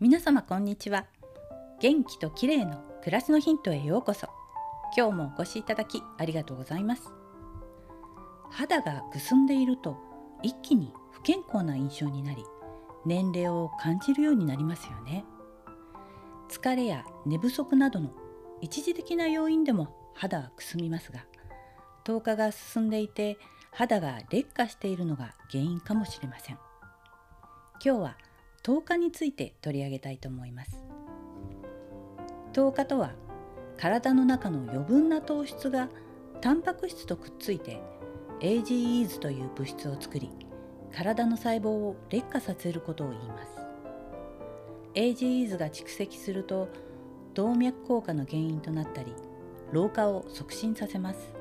皆様こんにちは。元気と綺麗の暮らしのヒントへようこそ。今日もお越しいただきありがとうございます。肌がくすんでいると一気に不健康な印象になり年齢を感じるようになりますよね。疲れや寝不足などの一時的な要因でも肌はくすみますが糖化が進んでいて肌が劣化しているのが原因かもしれません。今日は糖化について取り上げたいと思います。糖化とは体の中の余分な糖質がタンパク質とくっついて AGEs という物質を作り体の細胞を劣化させることを言います。AGEs が蓄積すると動脈硬化の原因となったり老化を促進させます。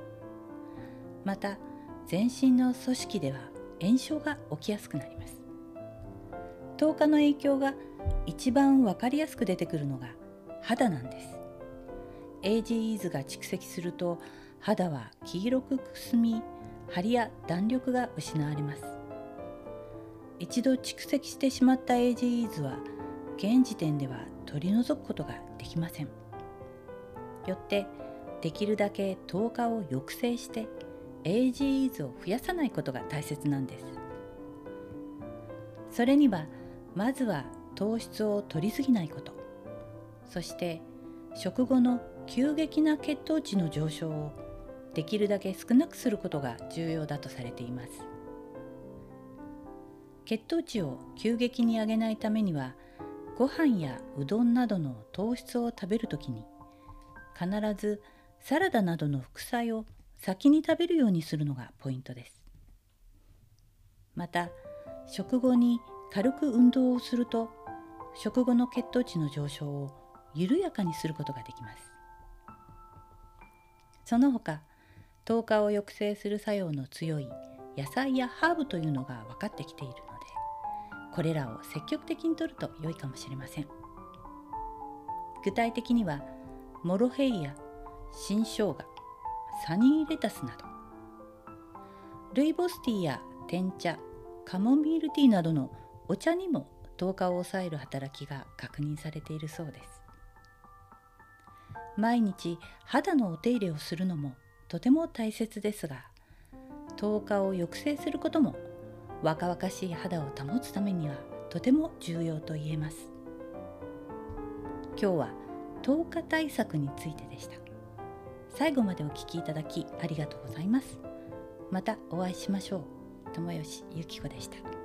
また全身の組織では炎症が起きやすくなります。糖化の影響が一番分かりやすく出てくるのが肌なんです。AGEs が蓄積すると肌は黄色くくすみ張りや弾力が失われます。一度蓄積してしまった AGEs は現時点では取り除くことができません。よってできるだけ糖化を抑制して AGEs を増やさないことが大切なんです。それにはまずは糖質を摂りすぎないこと。そして食後の急激な血糖値の上昇をできるだけ少なくすることが重要だとされています。血糖値を急激に上げないためにはご飯やうどんなどの糖質を食べるときに必ずサラダなどの副菜を先に食べるようにするのがポイントです。また食後に軽く運動をすると食後の血糖値の上昇を緩やかにすることができます。その他糖化を抑制する作用の強い野菜やハーブというのが分かってきているのでこれらを積極的に摂ると良いかもしれません。具体的にはモロヘイヤ新生姜サニーレタスなどルイボスティーや天茶カモミールティーなどのお茶にも糖化を抑える働きが確認されているそうです。毎日肌のお手入れをするのもとても大切ですが糖化を抑制することも若々しい肌を保つためにはとても重要と言えます。今日は糖化対策についてでした。最後までお聴きいただきありがとうございます。またお会いしましょう。友吉ゆき子でした。